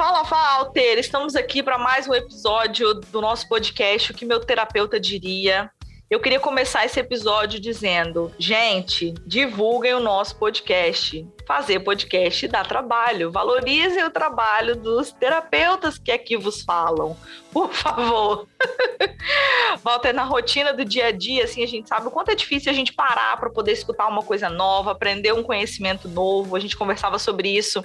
Fala, Walter! Estamos aqui para mais um episódio do nosso podcast, O que meu terapeuta diria. Eu queria começar esse episódio dizendo: gente, divulguem o nosso podcast. Fazer podcast dá trabalho. Valorizem o trabalho dos terapeutas que aqui vos falam. Por favor. Walter, na rotina do dia a dia, assim, a gente sabe o quanto é difícil a gente parar para poder escutar uma coisa nova, aprender um conhecimento novo. A gente conversava sobre isso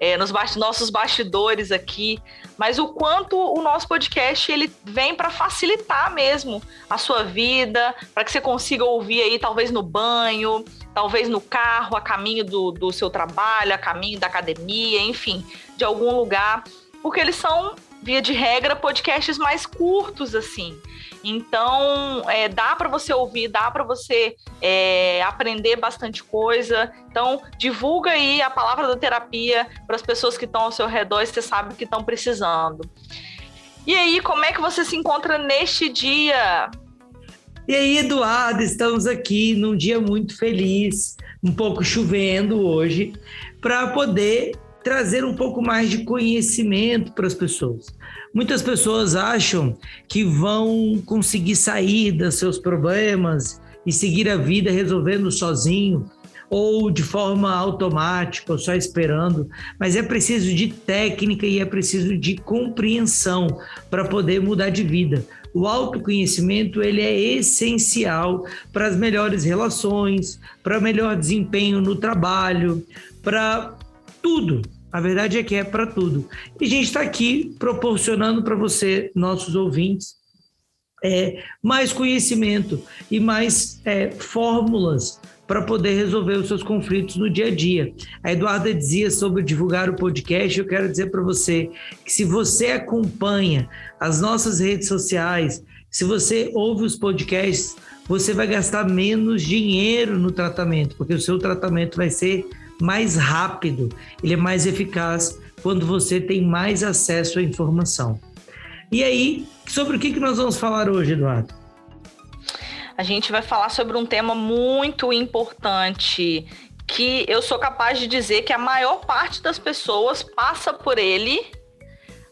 é, nos nossos bastidores aqui, mas o quanto o nosso podcast ele vem para facilitar mesmo a sua vida, para que você consiga ouvir aí, talvez no banho, talvez no carro, a caminho do, do seu trabalho, a caminho da academia, enfim, de algum lugar, porque eles são, via de regra, podcasts mais curtos, assim. Então, é, dá para você ouvir, dá para você é, aprender bastante coisa. Então, divulga aí a palavra da terapia para as pessoas que estão ao seu redor e você sabe que estão precisando. E aí, como é que você se encontra neste dia? E aí, Eduardo, estamos aqui num dia muito feliz, um pouco chovendo hoje, para poder trazer um pouco mais de conhecimento para as pessoas. Muitas pessoas acham que vão conseguir sair dos seus problemas e seguir a vida resolvendo sozinho ou de forma automática, ou só esperando, mas é preciso de técnica e é preciso de compreensão para poder mudar de vida. O autoconhecimento ele é essencial para as melhores relações, para melhor desempenho no trabalho, para tudo. A verdade é que é para tudo. E a gente está aqui proporcionando para você, nossos ouvintes, é, mais conhecimento e mais é, fórmulas para poder resolver os seus conflitos no dia a dia. A Eduarda dizia sobre divulgar o podcast. Eu quero dizer para você que se você acompanha as nossas redes sociais, se você ouve os podcasts, você vai gastar menos dinheiro no tratamento, porque o seu tratamento vai ser mais rápido, ele é mais eficaz quando você tem mais acesso à informação. E aí, sobre o que, nós vamos falar hoje, Eduardo? A gente vai falar sobre um tema muito importante que eu sou capaz de dizer que a maior parte das pessoas passa por ele,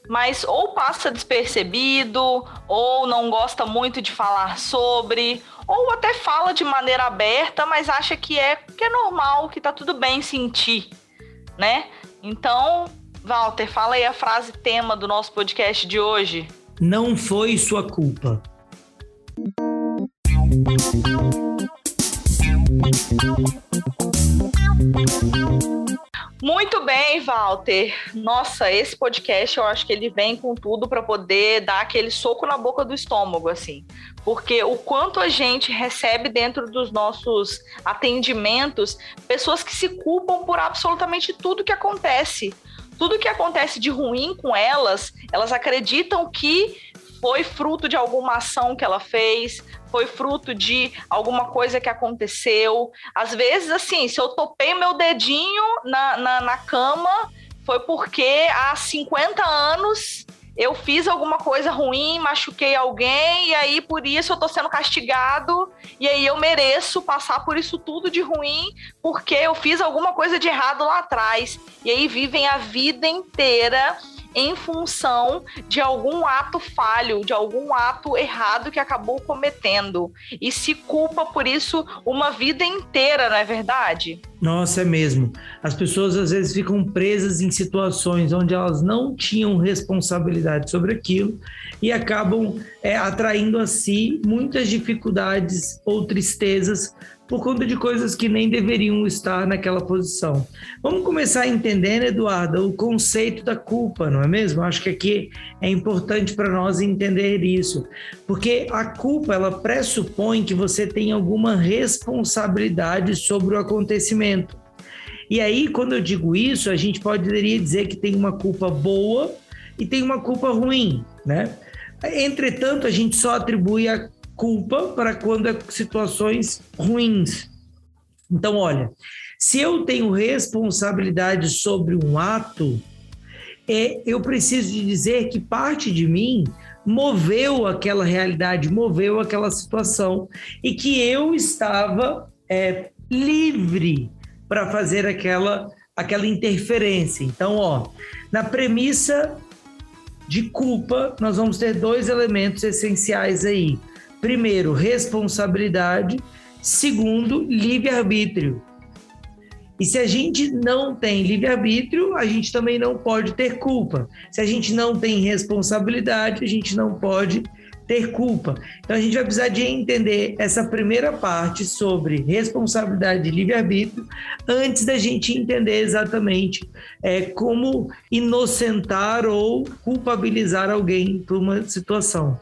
mas ou passa despercebido, ou não gosta muito de falar sobre, ou até fala de maneira aberta, mas acha que é que é normal, que tá tudo bem sentir, né? Então, Walter, fala aí a frase tema do nosso podcast de hoje. Não foi sua culpa. Muito bem, Walter. Nossa, esse podcast eu acho que ele vem com tudo para poder dar aquele soco na boca do estômago, assim. Porque o quanto a gente recebe dentro dos nossos atendimentos pessoas que se culpam por absolutamente tudo que acontece. Tudo que acontece de ruim com elas, elas acreditam que foi fruto de alguma ação que ela fez, foi fruto de alguma coisa que aconteceu. Às vezes, assim, se eu topei meu dedinho na, na, na cama, foi porque há 50 anos eu fiz alguma coisa ruim, machuquei alguém, e aí por isso eu tô sendo castigado, e aí eu mereço passar por isso tudo de ruim, porque eu fiz alguma coisa de errado lá atrás. E aí vivem a vida inteira em função de algum ato falho, de algum ato errado que acabou cometendo e se culpa por isso uma vida inteira, não é verdade? Nossa, é mesmo. As pessoas às vezes ficam presas em situações onde elas não tinham responsabilidade sobre aquilo e acabam é, atraindo a si muitas dificuldades ou tristezas por conta de coisas que nem deveriam estar naquela posição. Vamos começar entendendo, Eduardo, o conceito da culpa, não é mesmo? Acho que aqui é importante para nós entender isso, porque a culpa ela pressupõe que você tem alguma responsabilidade sobre o acontecimento. E aí, quando eu digo isso, a gente poderia dizer que tem uma culpa boa e tem uma culpa ruim, né? Entretanto, a gente só atribui a culpa para quando é situações ruins. Então, olha, se eu tenho responsabilidade sobre um ato, é, eu preciso de dizer que parte de mim moveu aquela realidade, moveu aquela situação e que eu estava é, livre para fazer aquela aquela interferência. Então, ó, na premissa de culpa, nós vamos ter dois elementos essenciais aí. Primeiro, responsabilidade. Segundo, livre-arbítrio. E se a gente não tem livre-arbítrio, a gente também não pode ter culpa. Se a gente não tem responsabilidade, a gente não pode ter culpa. Então a gente vai precisar de entender essa primeira parte sobre responsabilidade e livre-arbítrio antes da gente entender exatamente é, como inocentar ou culpabilizar alguém por uma situação.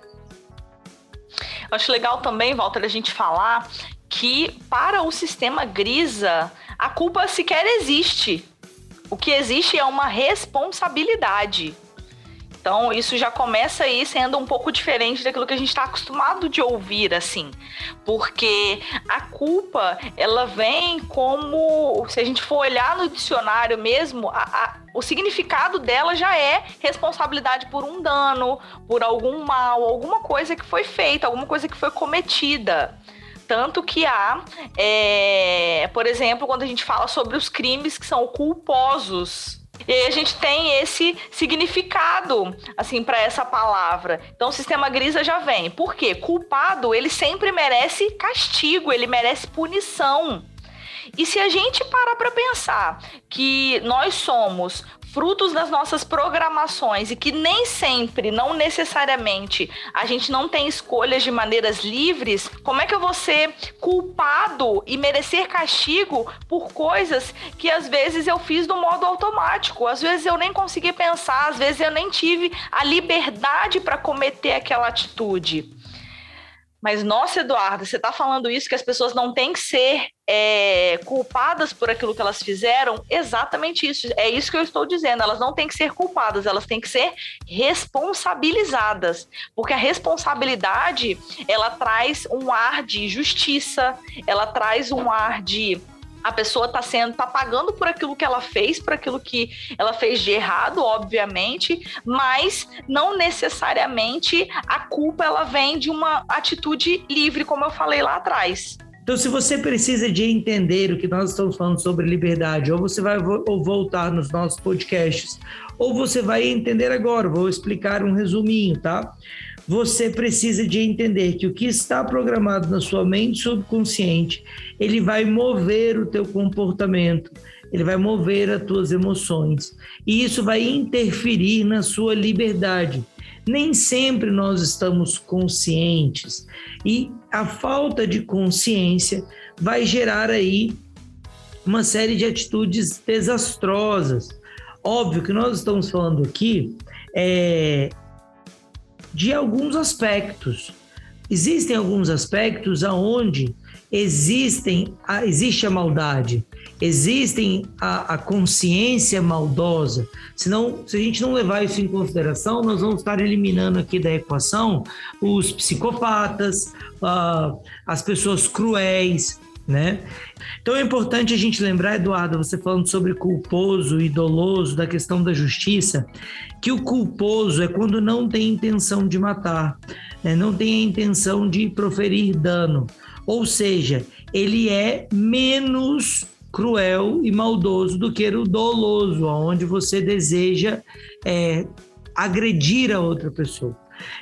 Acho legal também, Walter, a gente falar que para o sistema Grisa, a culpa sequer existe. O que existe é uma responsabilidade. Então, isso já começa aí sendo um pouco diferente daquilo que a gente está acostumado de ouvir, assim. Porque a culpa, ela vem como. Se a gente for olhar no dicionário mesmo, a, a, o significado dela já é responsabilidade por um dano, por algum mal, alguma coisa que foi feita, alguma coisa que foi cometida. Tanto que há, é, por exemplo, quando a gente fala sobre os crimes que são culposos, e aí a gente tem esse significado, assim, para essa palavra. Então o sistema grisa já vem. Por quê? Culpado, ele sempre merece castigo, ele merece punição. E se a gente parar para pensar que nós somos frutos das nossas programações e que nem sempre, não necessariamente, a gente não tem escolhas de maneiras livres, como é que eu vou ser culpado e merecer castigo por coisas que às vezes eu fiz do modo automático? Às vezes eu nem consegui pensar, às vezes eu nem tive a liberdade para cometer aquela atitude. Mas, nossa, Eduardo, você está falando isso que as pessoas não têm que ser é, culpadas por aquilo que elas fizeram? Exatamente isso. É isso que eu estou dizendo. Elas não têm que ser culpadas, elas têm que ser responsabilizadas. Porque a responsabilidade, ela traz um ar de justiça, ela traz um ar de a pessoa está sendo tá pagando por aquilo que ela fez, por aquilo que ela fez de errado, obviamente, mas não necessariamente a culpa ela vem de uma atitude livre, como eu falei lá atrás. Então, se você precisa de entender o que nós estamos falando sobre liberdade, ou você vai ou voltar nos nossos podcasts, ou você vai entender agora, vou explicar um resuminho, tá? você precisa de entender que o que está programado na sua mente subconsciente, ele vai mover o teu comportamento, ele vai mover as tuas emoções, e isso vai interferir na sua liberdade. Nem sempre nós estamos conscientes, e a falta de consciência vai gerar aí uma série de atitudes desastrosas. Óbvio que nós estamos falando aqui é, de alguns aspectos. Existem alguns aspectos aonde existem existe a maldade, existem a, a, consciência maldosa. Senão, se a gente não levar isso em consideração, nós vamos estar eliminando aqui da equação os psicopatas, uh, as pessoas cruéis, né? Então é importante a gente lembrar, Eduardo, você falando sobre culposo e doloso, da questão da justiça, que o culposo é quando não tem intenção de matar, né? não tem a intenção de proferir dano. Ou seja, ele é menos cruel e maldoso do que o doloso, onde você deseja é, agredir a outra pessoa.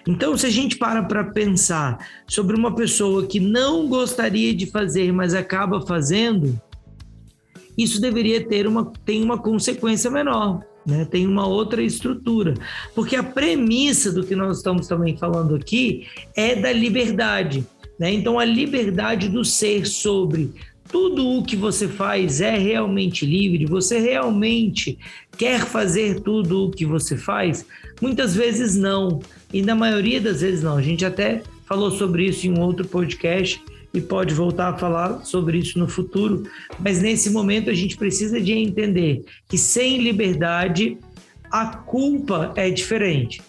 Então, se a gente para para pensar sobre uma pessoa que não gostaria de fazer, mas acaba fazendo, isso deveria ter uma, tem uma consequência menor. Né? Tem uma outra estrutura. Porque a premissa do que nós estamos também falando aqui é da liberdade. Né? Então, a liberdade do ser sobre tudo o que você faz é realmente livre, você realmente quer fazer tudo o que você faz? Muitas vezes não, e na maioria das vezes não. A gente até falou sobre isso em um outro podcast e pode voltar a falar sobre isso no futuro, mas nesse momento a gente precisa de entender que sem liberdade a culpa é diferente.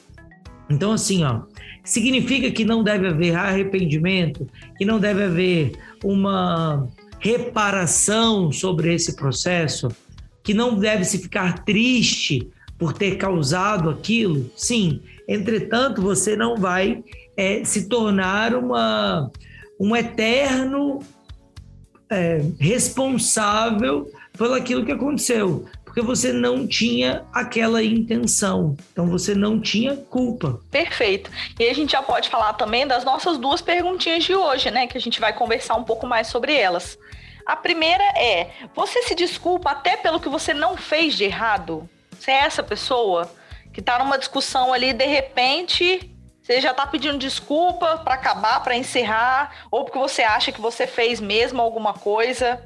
Então assim, ó, significa que não deve haver arrependimento, que não deve haver uma reparação sobre esse processo, que não deve se ficar triste por ter causado aquilo, sim. Entretanto, você não vai é, se tornar uma, um eterno é, responsável pelo aquilo que aconteceu. Porque você não tinha aquela intenção. Então você não tinha culpa. Perfeito. E a gente já pode falar também das nossas duas perguntinhas de hoje, né? Que a gente vai conversar um pouco mais sobre elas. A primeira é: você se desculpa até pelo que você não fez de errado? Você é essa pessoa que está numa discussão ali, de repente, você já está pedindo desculpa para acabar, para encerrar, ou porque você acha que você fez mesmo alguma coisa.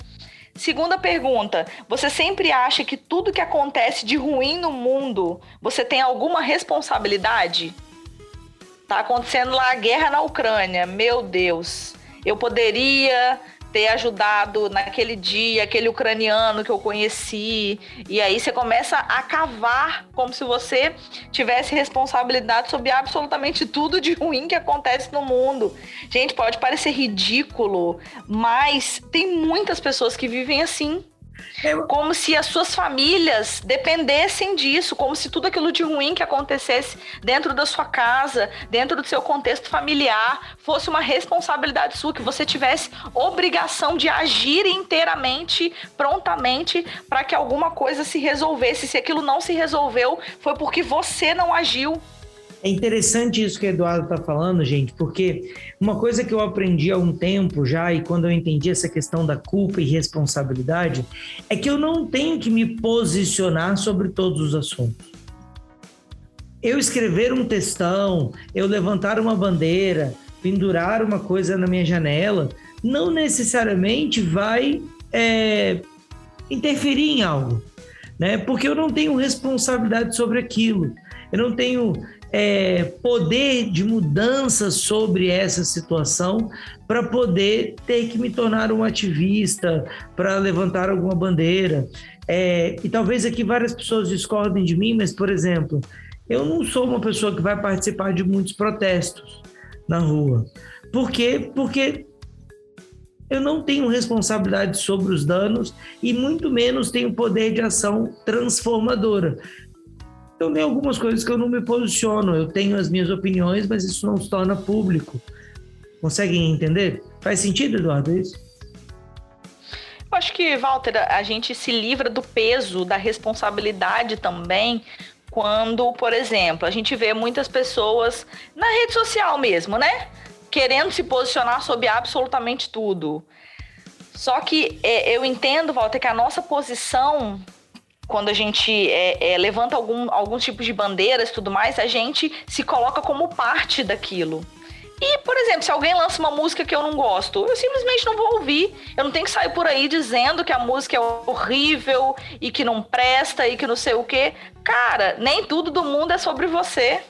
Segunda pergunta: você sempre acha que tudo que acontece de ruim no mundo, você tem alguma responsabilidade? Tá acontecendo lá a guerra na Ucrânia. Meu Deus. Eu poderia ter ajudado naquele dia aquele ucraniano que eu conheci. E aí você começa a cavar como se você tivesse responsabilidade sobre absolutamente tudo de ruim que acontece no mundo. Gente, pode parecer ridículo, mas tem muitas pessoas que vivem assim. Como se as suas famílias dependessem disso, como se tudo aquilo de ruim que acontecesse dentro da sua casa, dentro do seu contexto familiar, fosse uma responsabilidade sua, que você tivesse obrigação de agir inteiramente, prontamente, para que alguma coisa se resolvesse. Se aquilo não se resolveu, foi porque você não agiu. É interessante isso que o Eduardo está falando, gente, porque uma coisa que eu aprendi há um tempo já, e quando eu entendi essa questão da culpa e responsabilidade, é que eu não tenho que me posicionar sobre todos os assuntos. Eu escrever um textão, eu levantar uma bandeira, pendurar uma coisa na minha janela, não necessariamente vai é, interferir em algo, né? Porque eu não tenho responsabilidade sobre aquilo. Eu não tenho é, poder de mudança sobre essa situação para poder ter que me tornar um ativista, para levantar alguma bandeira. É, e talvez aqui várias pessoas discordem de mim, mas, por exemplo, eu não sou uma pessoa que vai participar de muitos protestos na rua. Por quê? Porque eu não tenho responsabilidade sobre os danos e muito menos tenho poder de ação transformadora. Então tem algumas coisas que eu não me posiciono, eu tenho as minhas opiniões, mas isso não se torna público. Conseguem entender? Faz sentido, Eduardo, é isso? Eu acho que, Walter, a gente se livra do peso, da responsabilidade também, quando, por exemplo, a gente vê muitas pessoas na rede social mesmo, né? Querendo se posicionar sobre absolutamente tudo. Só que é, eu entendo, Walter, que a nossa posição quando a gente é, é, levanta algum, algum tipo de bandeiras e tudo mais, a gente se coloca como parte daquilo. E, por exemplo, se alguém lança uma música que eu não gosto, eu simplesmente não vou ouvir. Eu não tenho que sair por aí dizendo que a música é horrível e que não presta e que não sei o quê. Cara, nem tudo do mundo é sobre você.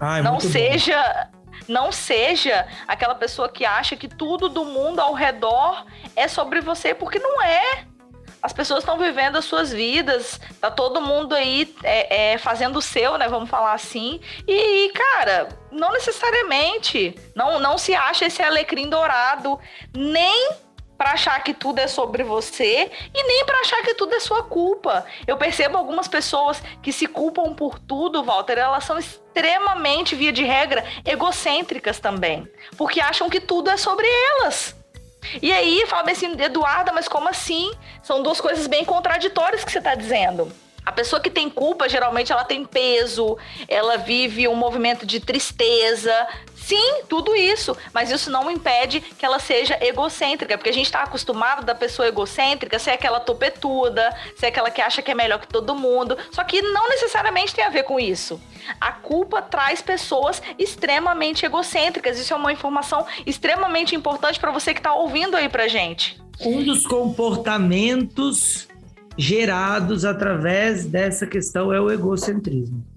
Ai, não seja. Bom. Não seja aquela pessoa que acha que tudo do mundo ao redor é sobre você, porque não é as pessoas estão vivendo as suas vidas, tá todo mundo aí é, é, fazendo o seu, né? Vamos falar assim. E, cara, não necessariamente. Não, não se acha esse alecrim dourado, nem para achar que tudo é sobre você e nem para achar que tudo é sua culpa. Eu percebo algumas pessoas que se culpam por tudo, Walter, elas são extremamente, via de regra, egocêntricas também, porque acham que tudo é sobre elas. E aí fala assim, Eduarda, mas como assim? São duas coisas bem contraditórias que você está dizendo. A pessoa que tem culpa, geralmente ela tem peso, ela vive um movimento de tristeza. Sim, tudo isso, mas isso não impede que ela seja egocêntrica, porque a gente está acostumado da pessoa egocêntrica ser aquela topetuda, ser aquela que acha que é melhor que todo mundo. Só que não necessariamente tem a ver com isso. A culpa traz pessoas extremamente egocêntricas. Isso é uma informação extremamente importante para você que está ouvindo aí pra gente. Um dos comportamentos gerados através dessa questão é o egocentrismo.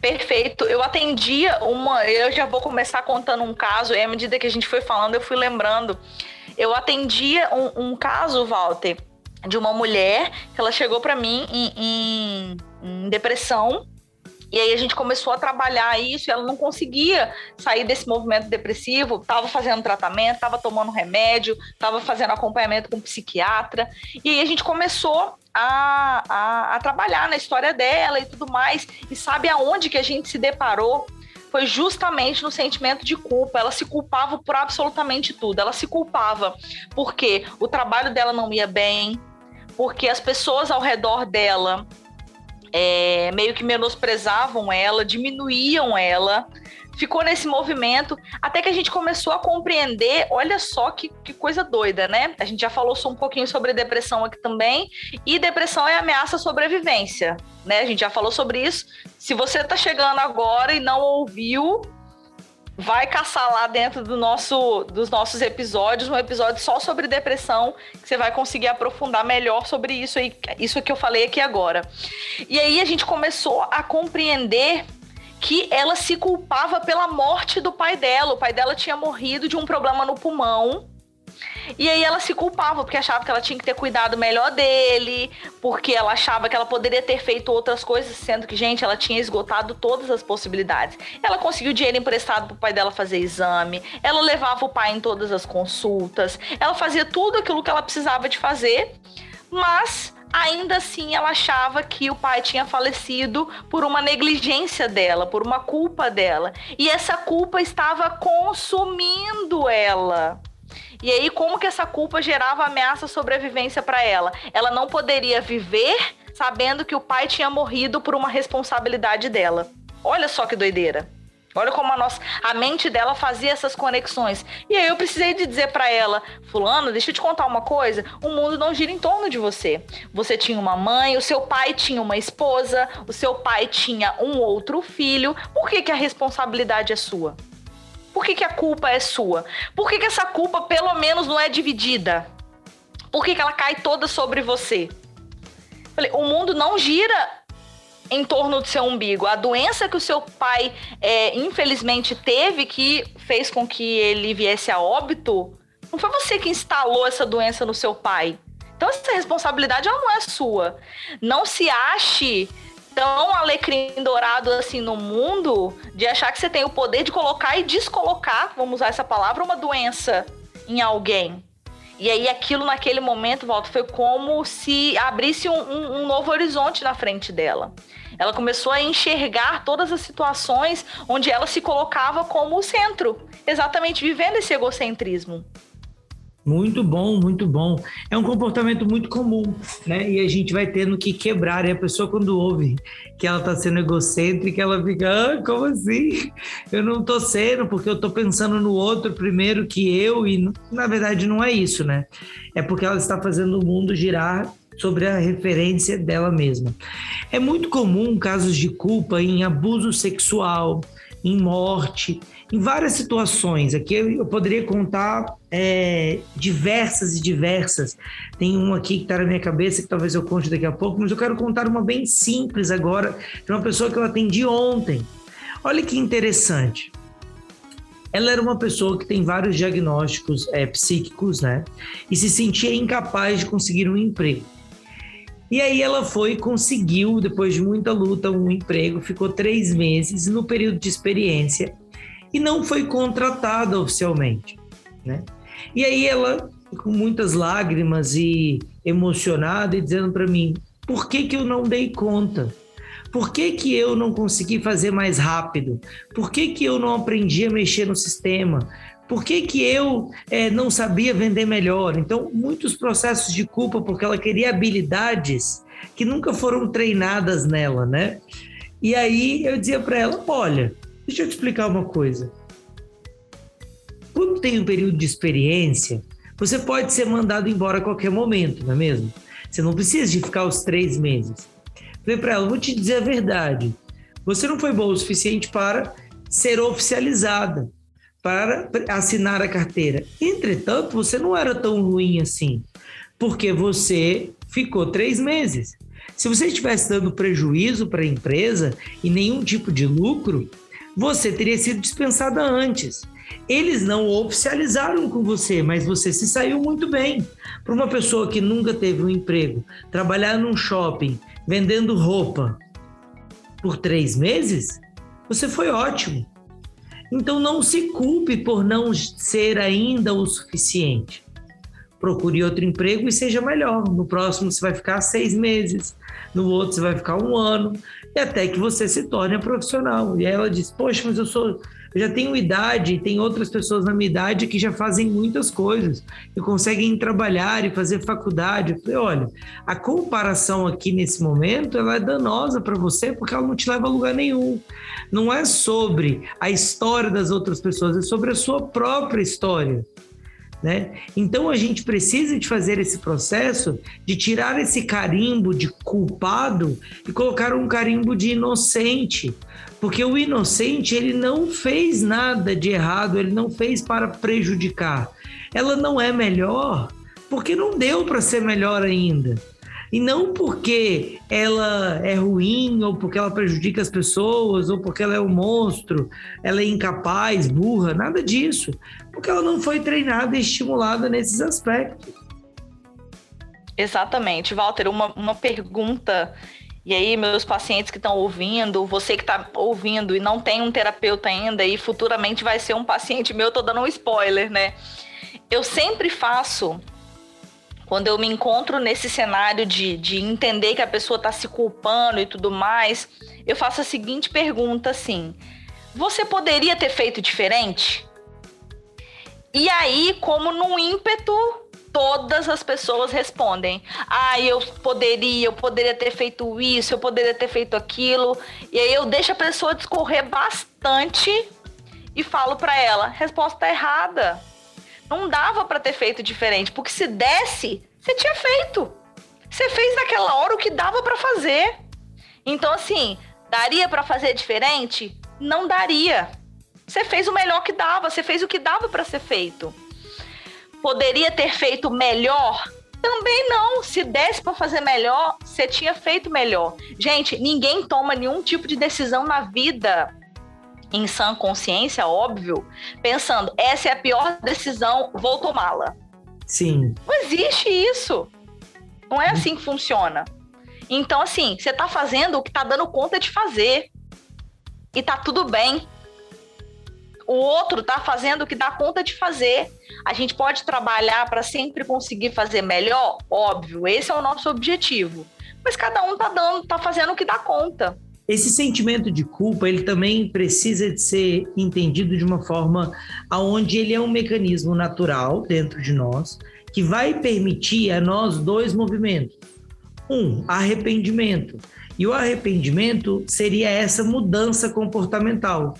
Perfeito. Eu atendia uma. Eu já vou começar contando um caso, e à medida que a gente foi falando, eu fui lembrando. Eu atendia um, um caso, Walter, de uma mulher que ela chegou para mim em, em, em depressão e aí a gente começou a trabalhar isso e ela não conseguia sair desse movimento depressivo, estava fazendo tratamento, estava tomando remédio, estava fazendo acompanhamento com psiquiatra. E aí a gente começou a, a, a trabalhar na história dela e tudo mais. E sabe aonde que a gente se deparou? foi justamente no sentimento de culpa. Ela se culpava por absolutamente tudo. Ela se culpava porque o trabalho dela não ia bem, porque as pessoas ao redor dela é, meio que menosprezavam ela, diminuíam ela. Ficou nesse movimento até que a gente começou a compreender. Olha só que, que coisa doida, né? A gente já falou só um pouquinho sobre depressão aqui também. E depressão é ameaça à sobrevivência, né? A gente já falou sobre isso. Se você tá chegando agora e não ouviu, vai caçar lá dentro do nosso, dos nossos episódios um episódio só sobre depressão, que você vai conseguir aprofundar melhor sobre isso aí, isso que eu falei aqui agora. E aí a gente começou a compreender que ela se culpava pela morte do pai dela. O pai dela tinha morrido de um problema no pulmão e aí ela se culpava, porque achava que ela tinha que ter cuidado melhor dele, porque ela achava que ela poderia ter feito outras coisas, sendo que, gente, ela tinha esgotado todas as possibilidades. Ela conseguiu dinheiro emprestado pro pai dela fazer exame, ela levava o pai em todas as consultas, ela fazia tudo aquilo que ela precisava de fazer, mas ainda assim ela achava que o pai tinha falecido por uma negligência dela, por uma culpa dela. E essa culpa estava consumindo ela. E aí, como que essa culpa gerava ameaça à sobrevivência para ela? Ela não poderia viver sabendo que o pai tinha morrido por uma responsabilidade dela. Olha só que doideira. Olha como a, nossa, a mente dela fazia essas conexões. E aí eu precisei de dizer para ela, fulano, deixa eu te contar uma coisa, o mundo não gira em torno de você. Você tinha uma mãe, o seu pai tinha uma esposa, o seu pai tinha um outro filho. Por que, que a responsabilidade é sua? Por que, que a culpa é sua? Por que, que essa culpa, pelo menos, não é dividida? Por que, que ela cai toda sobre você? Falei, o mundo não gira em torno do seu umbigo. A doença que o seu pai, é, infelizmente, teve, que fez com que ele viesse a óbito, não foi você que instalou essa doença no seu pai. Então, essa responsabilidade ela não é sua. Não se ache tão alecrim dourado assim no mundo de achar que você tem o poder de colocar e descolocar, vamos usar essa palavra, uma doença em alguém. E aí aquilo naquele momento, volta, foi como se abrisse um, um, um novo horizonte na frente dela. Ela começou a enxergar todas as situações onde ela se colocava como o centro, exatamente vivendo esse egocentrismo. Muito bom, muito bom. É um comportamento muito comum, né? E a gente vai tendo que quebrar. E a pessoa, quando ouve que ela está sendo egocêntrica, ela fica, ah, como assim? Eu não estou sendo, porque eu estou pensando no outro primeiro que eu, e na verdade não é isso, né? É porque ela está fazendo o mundo girar sobre a referência dela mesma. É muito comum casos de culpa em abuso sexual, em morte, em várias situações. Aqui eu poderia contar é, diversas e diversas. Tem uma aqui que está na minha cabeça que talvez eu conte daqui a pouco, mas eu quero contar uma bem simples agora, de uma pessoa que eu atendi ontem. Olha que interessante. Ela era uma pessoa que tem vários diagnósticos é, psíquicos, né? E se sentia incapaz de conseguir um emprego. E aí ela foi conseguiu, depois de muita luta, um emprego, ficou três meses no período de experiência e não foi contratada oficialmente, né? E aí ela, com muitas lágrimas e emocionada, e dizendo para mim: por que, que eu não dei conta? Por que, que eu não consegui fazer mais rápido? Por que, que eu não aprendi a mexer no sistema? Por que, que eu é, não sabia vender melhor? Então, muitos processos de culpa, porque ela queria habilidades que nunca foram treinadas nela, né? E aí eu dizia para ela: olha, deixa eu te explicar uma coisa. Quando tem um período de experiência, você pode ser mandado embora a qualquer momento, não é mesmo? Você não precisa de ficar os três meses. Falei para ela: vou te dizer a verdade. Você não foi boa o suficiente para ser oficializada para assinar a carteira. Entretanto, você não era tão ruim assim, porque você ficou três meses. Se você estivesse dando prejuízo para a empresa e nenhum tipo de lucro, você teria sido dispensada antes. Eles não oficializaram com você, mas você se saiu muito bem. Para uma pessoa que nunca teve um emprego, trabalhar num shopping vendendo roupa por três meses, você foi ótimo. Então não se culpe por não ser ainda o suficiente. Procure outro emprego e seja melhor. No próximo você vai ficar seis meses, no outro você vai ficar um ano, e até que você se torne profissional. E aí ela diz: Poxa, mas eu sou. Eu já tenho idade, e tem outras pessoas na minha idade que já fazem muitas coisas e conseguem trabalhar e fazer faculdade. Eu falei, olha, a comparação aqui nesse momento ela é danosa para você porque ela não te leva a lugar nenhum. Não é sobre a história das outras pessoas, é sobre a sua própria história. Né? Então a gente precisa de fazer esse processo de tirar esse carimbo de culpado e colocar um carimbo de inocente, porque o inocente ele não fez nada de errado, ele não fez para prejudicar. Ela não é melhor porque não deu para ser melhor ainda. E não porque ela é ruim, ou porque ela prejudica as pessoas, ou porque ela é um monstro, ela é incapaz, burra, nada disso. Porque ela não foi treinada e estimulada nesses aspectos. Exatamente. Walter, uma, uma pergunta. E aí, meus pacientes que estão ouvindo, você que está ouvindo e não tem um terapeuta ainda, e futuramente vai ser um paciente meu, estou dando um spoiler, né? Eu sempre faço quando eu me encontro nesse cenário de, de entender que a pessoa está se culpando e tudo mais, eu faço a seguinte pergunta assim: você poderia ter feito diferente? E aí, como num ímpeto, todas as pessoas respondem: Ah, eu poderia, eu poderia ter feito isso, eu poderia ter feito aquilo. E aí eu deixo a pessoa discorrer bastante e falo para ela: resposta errada. Não dava para ter feito diferente, porque se desse, você tinha feito. Você fez naquela hora o que dava para fazer. Então assim, daria para fazer diferente? Não daria. Você fez o melhor que dava, você fez o que dava para ser feito. Poderia ter feito melhor? Também não. Se desse para fazer melhor, você tinha feito melhor. Gente, ninguém toma nenhum tipo de decisão na vida em sã consciência, óbvio, pensando, essa é a pior decisão, vou tomá-la. Sim. Não existe isso. Não é assim que funciona. Então, assim, você tá fazendo o que tá dando conta de fazer. E tá tudo bem. O outro tá fazendo o que dá conta de fazer. A gente pode trabalhar para sempre conseguir fazer melhor? Óbvio, esse é o nosso objetivo. Mas cada um tá dando, tá fazendo o que dá conta. Esse sentimento de culpa, ele também precisa de ser entendido de uma forma aonde ele é um mecanismo natural dentro de nós que vai permitir a nós dois movimentos. Um, arrependimento. E o arrependimento seria essa mudança comportamental.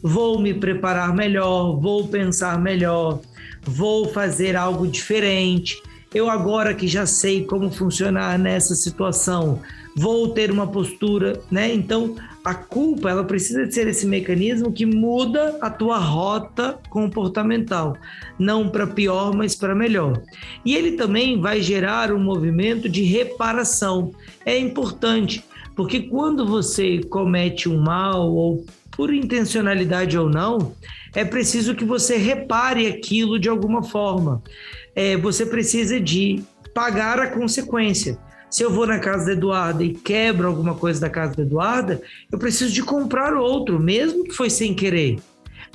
Vou me preparar melhor, vou pensar melhor, vou fazer algo diferente. Eu agora que já sei como funcionar nessa situação, vou ter uma postura, né? Então, a culpa, ela precisa ser esse mecanismo que muda a tua rota comportamental, não para pior, mas para melhor. E ele também vai gerar um movimento de reparação. É importante, porque quando você comete um mal ou por intencionalidade ou não, é preciso que você repare aquilo de alguma forma. É, você precisa de pagar a consequência. Se eu vou na casa da Eduarda e quebro alguma coisa da casa da Eduarda, eu preciso de comprar outro, mesmo que foi sem querer.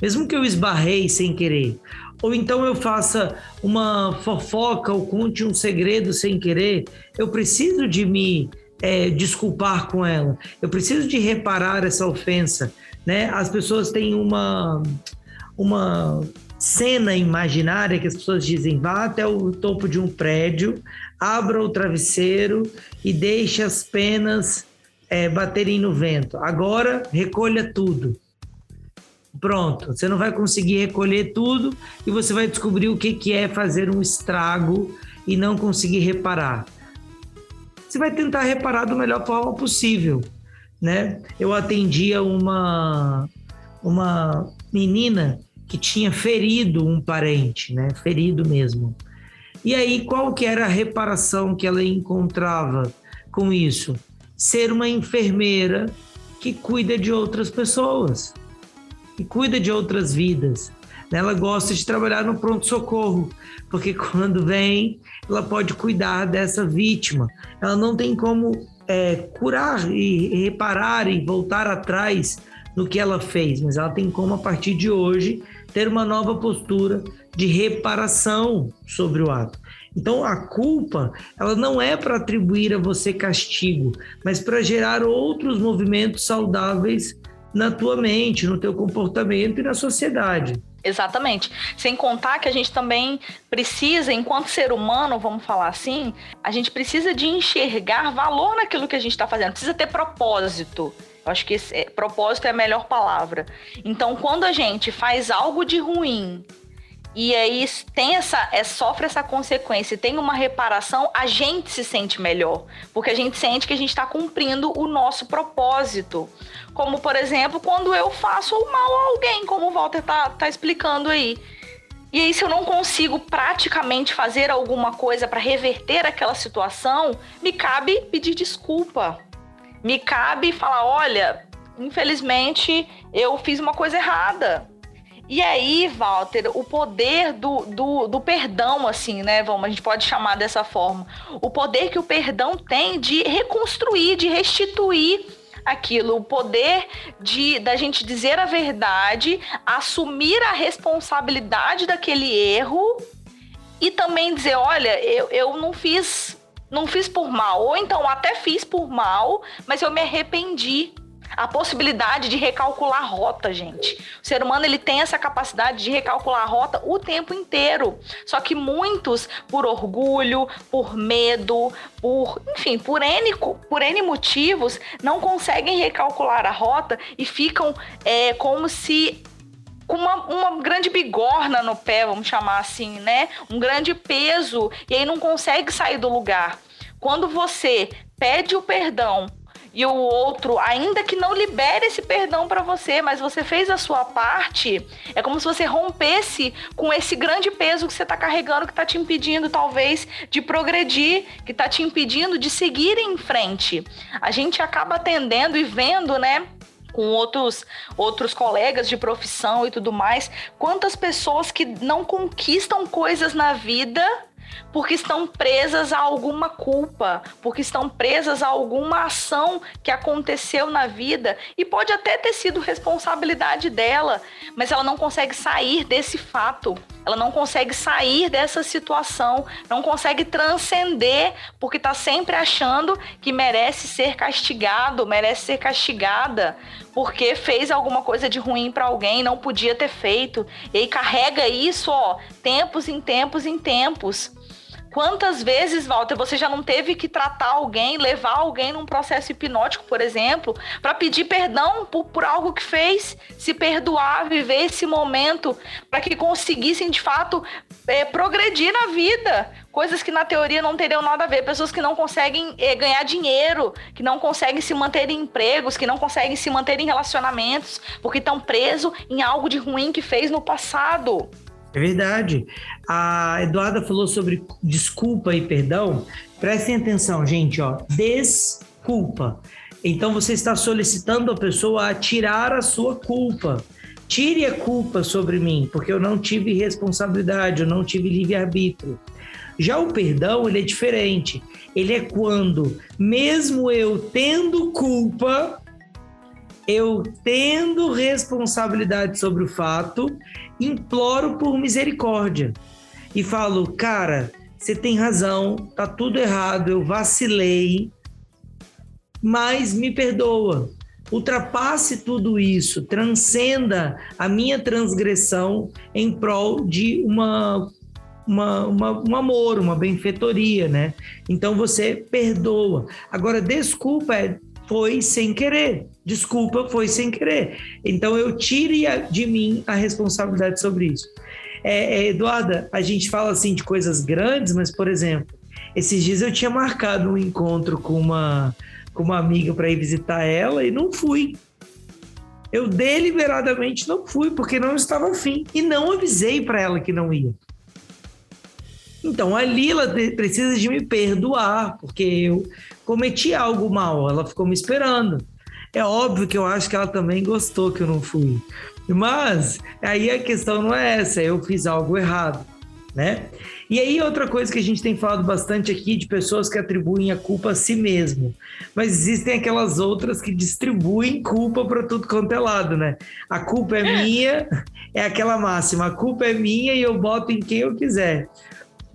Mesmo que eu esbarrei sem querer. Ou então eu faça uma fofoca ou conte um segredo sem querer, eu preciso de me é, desculpar com ela. Eu preciso de reparar essa ofensa. Né? As pessoas têm uma, uma cena imaginária que as pessoas dizem: vá até o topo de um prédio, abra o travesseiro e deixe as penas é, baterem no vento. Agora recolha tudo. Pronto, você não vai conseguir recolher tudo e você vai descobrir o que, que é fazer um estrago e não conseguir reparar. Você vai tentar reparar da melhor forma possível, né? Eu atendia uma uma menina que tinha ferido um parente, né? Ferido mesmo. E aí, qual que era a reparação que ela encontrava com isso? Ser uma enfermeira que cuida de outras pessoas, que cuida de outras vidas. Ela gosta de trabalhar no pronto-socorro, porque quando vem, ela pode cuidar dessa vítima. Ela não tem como é, curar e reparar e voltar atrás no que ela fez, mas ela tem como, a partir de hoje, ter uma nova postura de reparação sobre o ato. Então a culpa, ela não é para atribuir a você castigo, mas para gerar outros movimentos saudáveis na tua mente, no teu comportamento e na sociedade. Exatamente. Sem contar que a gente também precisa, enquanto ser humano, vamos falar assim, a gente precisa de enxergar valor naquilo que a gente está fazendo, precisa ter propósito. Eu acho que esse, é, propósito é a melhor palavra. Então, quando a gente faz algo de ruim e aí tem essa, é, sofre essa consequência, tem uma reparação, a gente se sente melhor, porque a gente sente que a gente está cumprindo o nosso propósito. Como, por exemplo, quando eu faço mal a alguém, como o Walter tá, tá explicando aí. E aí, se eu não consigo praticamente fazer alguma coisa para reverter aquela situação, me cabe pedir desculpa. Me cabe falar: olha, infelizmente eu fiz uma coisa errada. E aí, Walter, o poder do, do, do, perdão, assim, né? Vamos, a gente pode chamar dessa forma. O poder que o perdão tem de reconstruir, de restituir aquilo, o poder de da gente dizer a verdade, assumir a responsabilidade daquele erro e também dizer, olha, eu, eu não fiz não fiz por mal, ou então até fiz por mal, mas eu me arrependi a possibilidade de recalcular rota, gente. O ser humano ele tem essa capacidade de recalcular a rota o tempo inteiro. Só que muitos, por orgulho, por medo, por, enfim, por N, por N motivos, não conseguem recalcular a rota e ficam é, como se com uma, uma grande bigorna no pé, vamos chamar assim, né? Um grande peso, e aí não consegue sair do lugar. Quando você pede o perdão e o outro, ainda que não libere esse perdão para você, mas você fez a sua parte, é como se você rompesse com esse grande peso que você está carregando, que está te impedindo, talvez, de progredir, que está te impedindo de seguir em frente. A gente acaba atendendo e vendo, né? com outros outros colegas de profissão e tudo mais, quantas pessoas que não conquistam coisas na vida porque estão presas a alguma culpa, porque estão presas a alguma ação que aconteceu na vida e pode até ter sido responsabilidade dela, mas ela não consegue sair desse fato. Ela não consegue sair dessa situação, não consegue transcender, porque está sempre achando que merece ser castigado, merece ser castigada, porque fez alguma coisa de ruim para alguém, não podia ter feito. E aí carrega isso, ó, tempos em tempos em tempos. Quantas vezes, Walter, você já não teve que tratar alguém, levar alguém num processo hipnótico, por exemplo, para pedir perdão por, por, algo que fez, se perdoar, viver esse momento, para que conseguissem de fato é, progredir na vida? Coisas que na teoria não teriam nada a ver. Pessoas que não conseguem é, ganhar dinheiro, que não conseguem se manter em empregos, que não conseguem se manter em relacionamentos, porque estão presos em algo de ruim que fez no passado. É verdade. A Eduarda falou sobre desculpa e perdão. Prestem atenção, gente, ó. Desculpa. Então você está solicitando a pessoa a tirar a sua culpa. Tire a culpa sobre mim, porque eu não tive responsabilidade, eu não tive livre-arbítrio. Já o perdão, ele é diferente. Ele é quando, mesmo eu tendo culpa, eu tendo responsabilidade sobre o fato, imploro por misericórdia e falo, cara, você tem razão, tá tudo errado, eu vacilei, mas me perdoa. Ultrapasse tudo isso, transcenda a minha transgressão em prol de uma, uma, uma, um amor, uma benfeitoria, né? Então você perdoa. Agora, desculpa é foi sem querer. Desculpa, foi sem querer. Então eu tire de mim a responsabilidade sobre isso. É, é, Eduarda, a gente fala assim de coisas grandes, mas, por exemplo, esses dias eu tinha marcado um encontro com uma, com uma amiga para ir visitar ela e não fui. Eu deliberadamente não fui, porque não estava afim. E não avisei para ela que não ia. Então, a Lila precisa de me perdoar, porque eu cometi algo mal. Ela ficou me esperando. É óbvio que eu acho que ela também gostou que eu não fui. Mas aí a questão não é essa, eu fiz algo errado, né? E aí outra coisa que a gente tem falado bastante aqui de pessoas que atribuem a culpa a si mesmo, mas existem aquelas outras que distribuem culpa para tudo quanto é lado, né? A culpa é minha, é aquela máxima, a culpa é minha e eu boto em quem eu quiser.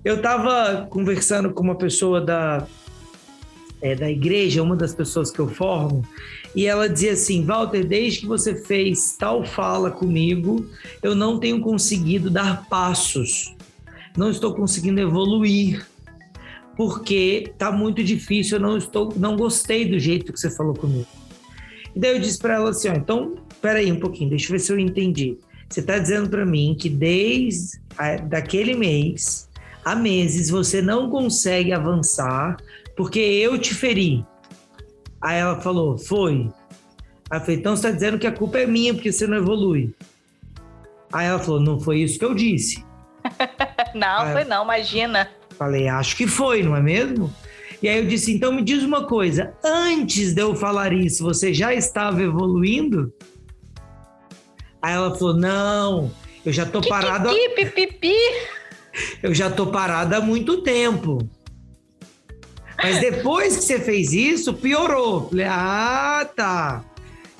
Eu estava conversando com uma pessoa da, é, da igreja, uma das pessoas que eu formo, e ela dizia assim: Walter, desde que você fez tal fala comigo, eu não tenho conseguido dar passos, não estou conseguindo evoluir, porque tá muito difícil, eu não estou, não gostei do jeito que você falou comigo. E daí eu disse para ela assim: ó, então, peraí um pouquinho, deixa eu ver se eu entendi. Você está dizendo para mim que desde a, daquele mês há meses você não consegue avançar porque eu te feri. Aí ela falou, foi. Aí eu falei, então você está dizendo que a culpa é minha porque você não evolui. Aí ela falou, não foi isso que eu disse. não, aí foi não, imagina. Falei, acho que foi, não é mesmo? E aí eu disse, então me diz uma coisa, antes de eu falar isso, você já estava evoluindo? Aí ela falou, não, eu já tô parada. Pipi, Eu já tô parada há muito tempo. Mas depois que você fez isso, piorou. Falei, ah, tá.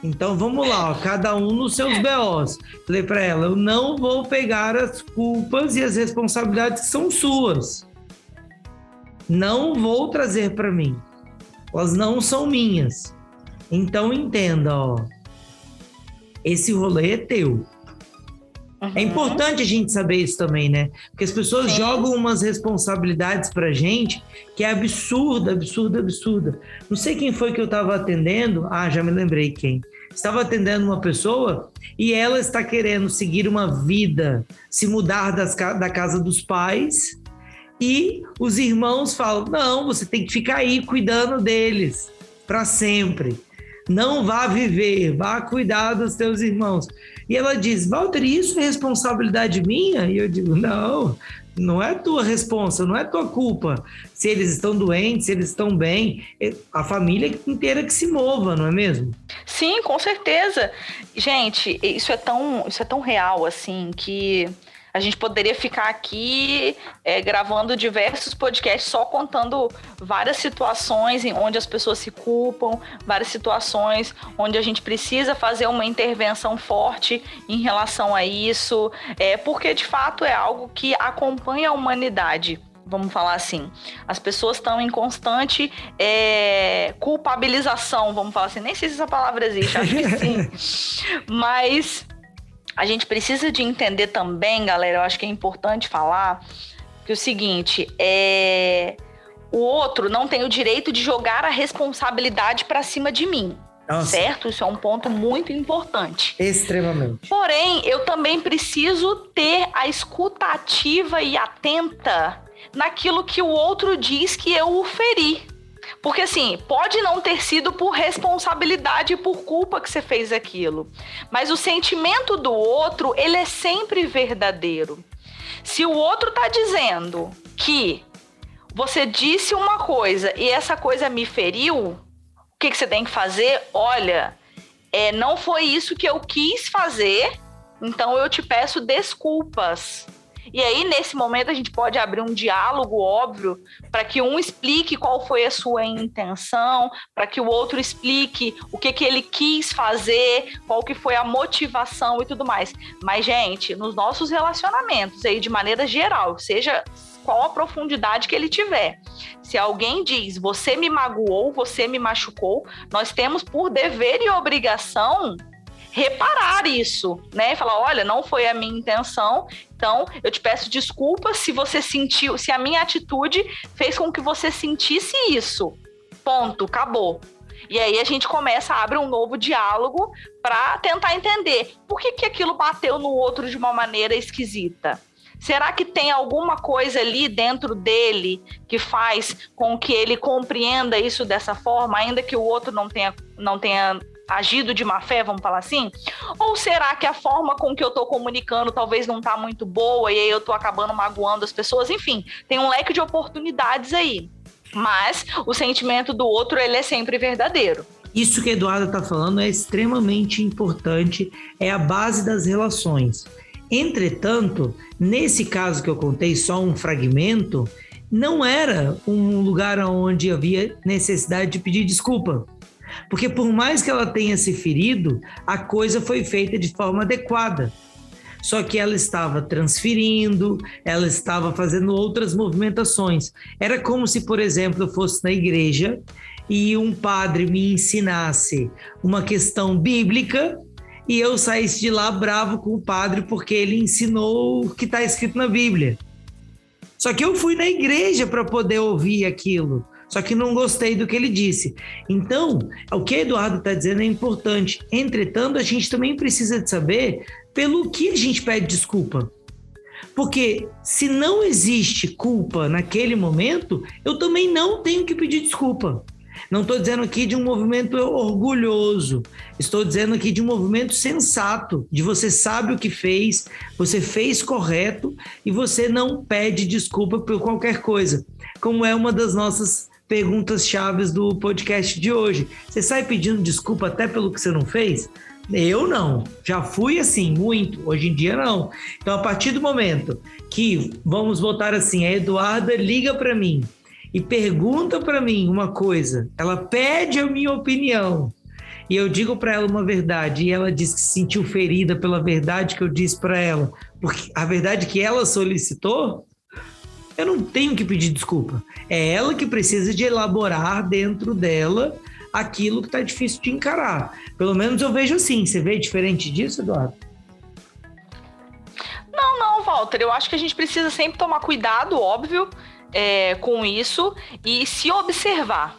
Então vamos lá, ó, cada um nos seus BOs. Falei para ela, eu não vou pegar as culpas e as responsabilidades que são suas. Não vou trazer para mim. Elas não são minhas. Então entenda, ó. Esse rolê é teu. É uhum. É importante a gente saber isso também, né? Porque as pessoas Sim. jogam umas responsabilidades pra gente que é absurda, absurda, absurda. Não sei quem foi que eu estava atendendo. Ah, já me lembrei quem. Estava atendendo uma pessoa e ela está querendo seguir uma vida, se mudar das, da casa dos pais. E os irmãos falam: não, você tem que ficar aí cuidando deles para sempre. Não vá viver, vá cuidar dos teus irmãos. E ela diz: Walter, isso é responsabilidade minha? E eu digo: não, não é tua responsa, não é tua culpa. Se eles estão doentes, se eles estão bem, é a família inteira que se mova, não é mesmo? Sim, com certeza. Gente, isso é tão, isso é tão real assim que a gente poderia ficar aqui é, gravando diversos podcasts só contando várias situações em onde as pessoas se culpam, várias situações onde a gente precisa fazer uma intervenção forte em relação a isso, é, porque de fato é algo que acompanha a humanidade vamos falar assim. As pessoas estão em constante é, culpabilização, vamos falar assim. Nem sei se essa palavra existe, acho que sim. Mas a gente precisa de entender também, galera, eu acho que é importante falar que o seguinte, é o outro não tem o direito de jogar a responsabilidade para cima de mim. Nossa. Certo? Isso é um ponto muito importante. Extremamente. Porém, eu também preciso ter a escuta ativa e atenta naquilo que o outro diz que eu o feri. Porque assim, pode não ter sido por responsabilidade e por culpa que você fez aquilo, mas o sentimento do outro, ele é sempre verdadeiro. Se o outro tá dizendo que você disse uma coisa e essa coisa me feriu, o que, que você tem que fazer? Olha, é, não foi isso que eu quis fazer, então eu te peço desculpas. E aí, nesse momento, a gente pode abrir um diálogo óbvio para que um explique qual foi a sua intenção, para que o outro explique o que, que ele quis fazer, qual que foi a motivação e tudo mais. Mas, gente, nos nossos relacionamentos aí, de maneira geral, seja qual a profundidade que ele tiver. Se alguém diz, você me magoou, você me machucou, nós temos por dever e obrigação reparar isso, né? Falar, olha, não foi a minha intenção, então eu te peço desculpas se você sentiu, se a minha atitude fez com que você sentisse isso. Ponto, acabou. E aí a gente começa a abrir um novo diálogo para tentar entender por que, que aquilo bateu no outro de uma maneira esquisita. Será que tem alguma coisa ali dentro dele que faz com que ele compreenda isso dessa forma, ainda que o outro não tenha, não tenha agido de má fé, vamos falar assim? Ou será que a forma com que eu tô comunicando talvez não tá muito boa e aí eu tô acabando magoando as pessoas? Enfim, tem um leque de oportunidades aí. Mas o sentimento do outro, ele é sempre verdadeiro. Isso que a Eduarda está falando é extremamente importante, é a base das relações. Entretanto, nesse caso que eu contei só um fragmento, não era um lugar onde havia necessidade de pedir desculpa. Porque por mais que ela tenha se ferido, a coisa foi feita de forma adequada. só que ela estava transferindo, ela estava fazendo outras movimentações. Era como se, por exemplo, eu fosse na igreja e um padre me ensinasse uma questão bíblica e eu saísse de lá bravo com o padre porque ele ensinou o que está escrito na Bíblia. Só que eu fui na igreja para poder ouvir aquilo. Só que não gostei do que ele disse. Então, o que Eduardo está dizendo é importante. Entretanto, a gente também precisa de saber pelo que a gente pede desculpa. Porque se não existe culpa naquele momento, eu também não tenho que pedir desculpa. Não estou dizendo aqui de um movimento orgulhoso, estou dizendo aqui de um movimento sensato, de você sabe o que fez, você fez correto e você não pede desculpa por qualquer coisa, como é uma das nossas perguntas chaves do podcast de hoje. Você sai pedindo desculpa até pelo que você não fez? Eu não, já fui assim, muito. Hoje em dia não. Então, a partir do momento que vamos votar assim, a Eduarda liga para mim e pergunta para mim uma coisa, ela pede a minha opinião e eu digo para ela uma verdade e ela diz que se sentiu ferida pela verdade que eu disse para ela, porque a verdade que ela solicitou, eu não tenho que pedir desculpa. É ela que precisa de elaborar dentro dela aquilo que está difícil de encarar. Pelo menos eu vejo assim. Você vê diferente disso, Eduardo? Não, não, Walter. Eu acho que a gente precisa sempre tomar cuidado, óbvio é, com isso e se observar.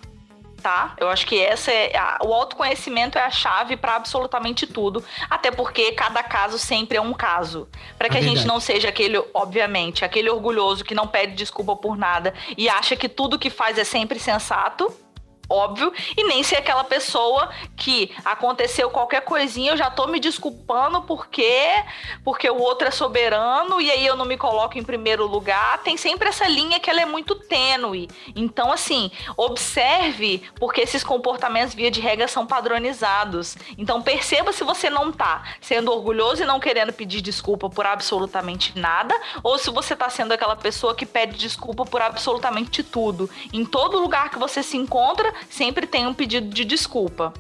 Tá? Eu acho que essa é a, o autoconhecimento é a chave para absolutamente tudo, até porque cada caso sempre é um caso. Para que é a gente não seja aquele, obviamente, aquele orgulhoso que não pede desculpa por nada e acha que tudo que faz é sempre sensato óbvio, e nem ser aquela pessoa que aconteceu qualquer coisinha, eu já tô me desculpando porque porque o outro é soberano e aí eu não me coloco em primeiro lugar. Tem sempre essa linha que ela é muito tênue. Então, assim, observe porque esses comportamentos via de regra são padronizados. Então, perceba se você não tá sendo orgulhoso e não querendo pedir desculpa por absolutamente nada, ou se você tá sendo aquela pessoa que pede desculpa por absolutamente tudo. Em todo lugar que você se encontra, sempre tem um pedido de desculpa.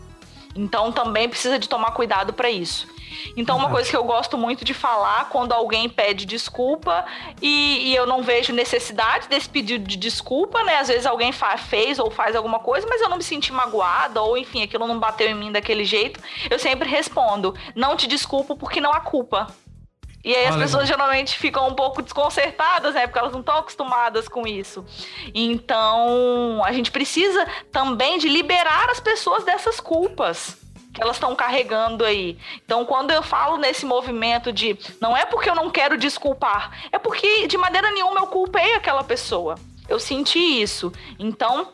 Então também precisa de tomar cuidado para isso. Então, uma coisa que eu gosto muito de falar quando alguém pede desculpa e, e, eu não vejo necessidade desse pedido de desculpa, né? Às vezes alguém fez ou faz alguma coisa, mas eu não me senti magoada, ou enfim, aquilo não bateu em mim daquele jeito. Eu sempre respondo: não te desculpo porque não há culpa. E aí as Olha, pessoas geralmente ficam um pouco desconcertadas, né? Porque elas não estão acostumadas com isso. Então, a gente precisa também de liberar as pessoas dessas culpas que elas estão carregando aí. Então, quando eu falo nesse movimento de não é porque eu não quero desculpar, é porque de maneira nenhuma eu culpei aquela pessoa. Eu senti isso. Então,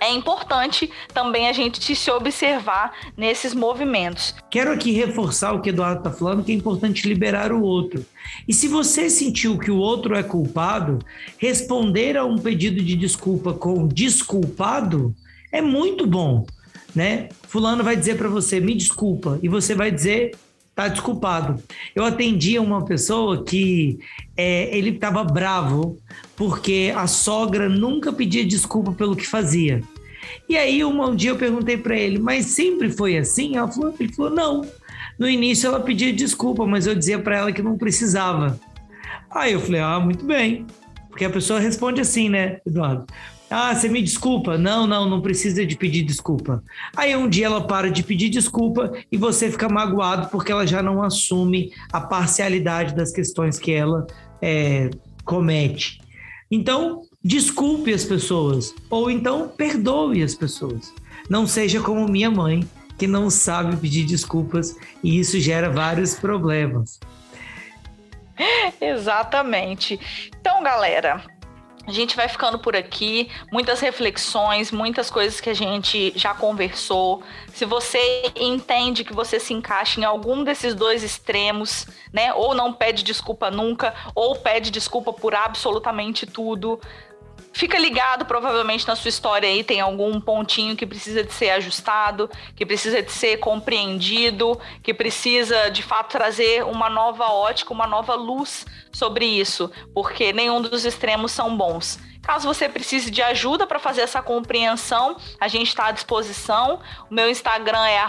é importante também a gente se observar nesses movimentos. Quero aqui reforçar o que Eduardo está falando, que é importante liberar o outro. E se você sentiu que o outro é culpado, responder a um pedido de desculpa com desculpado é muito bom, né? Fulano vai dizer para você, me desculpa, e você vai dizer, tá desculpado. Eu atendi a uma pessoa que é, ele estava bravo porque a sogra nunca pedia desculpa pelo que fazia. E aí um dia eu perguntei para ele, mas sempre foi assim? Ela falou, ele falou, não. No início ela pedia desculpa, mas eu dizia para ela que não precisava. Aí eu falei, ah, muito bem. Porque a pessoa responde assim, né, Eduardo? Ah, você me desculpa? Não, não, não precisa de pedir desculpa. Aí um dia ela para de pedir desculpa e você fica magoado porque ela já não assume a parcialidade das questões que ela é, comete. Então, desculpe as pessoas ou então perdoe as pessoas. Não seja como minha mãe, que não sabe pedir desculpas e isso gera vários problemas. Exatamente. Então, galera, a gente vai ficando por aqui, muitas reflexões, muitas coisas que a gente já conversou. Se você entende que você se encaixa em algum desses dois extremos, né? Ou não pede desculpa nunca, ou pede desculpa por absolutamente tudo, Fica ligado, provavelmente na sua história aí tem algum pontinho que precisa de ser ajustado, que precisa de ser compreendido, que precisa de fato trazer uma nova ótica, uma nova luz sobre isso, porque nenhum dos extremos são bons. Caso você precise de ajuda para fazer essa compreensão, a gente está à disposição. O meu Instagram é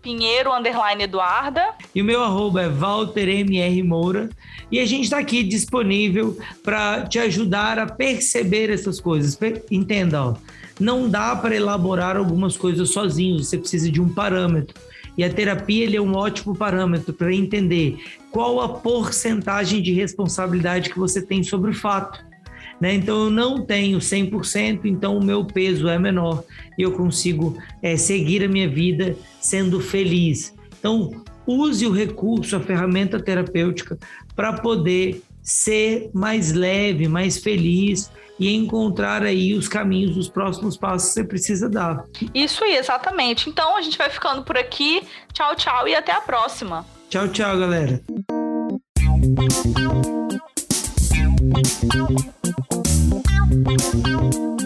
pinheiro_eduarda. E o meu arroba é waltermrmoura. E a gente está aqui disponível para te ajudar a perceber essas coisas. Entenda, ó, não dá para elaborar algumas coisas sozinho, você precisa de um parâmetro. E a terapia é um ótimo parâmetro para entender qual a porcentagem de responsabilidade que você tem sobre o fato. Né? Então, eu não tenho 100%, então o meu peso é menor e eu consigo é, seguir a minha vida sendo feliz. Então, use o recurso, a ferramenta terapêutica para poder ser mais leve, mais feliz e encontrar aí os caminhos, os próximos passos que você precisa dar. Isso aí, exatamente. Então a gente vai ficando por aqui. Tchau, tchau e até a próxima. Tchau, tchau, galera. Thank you.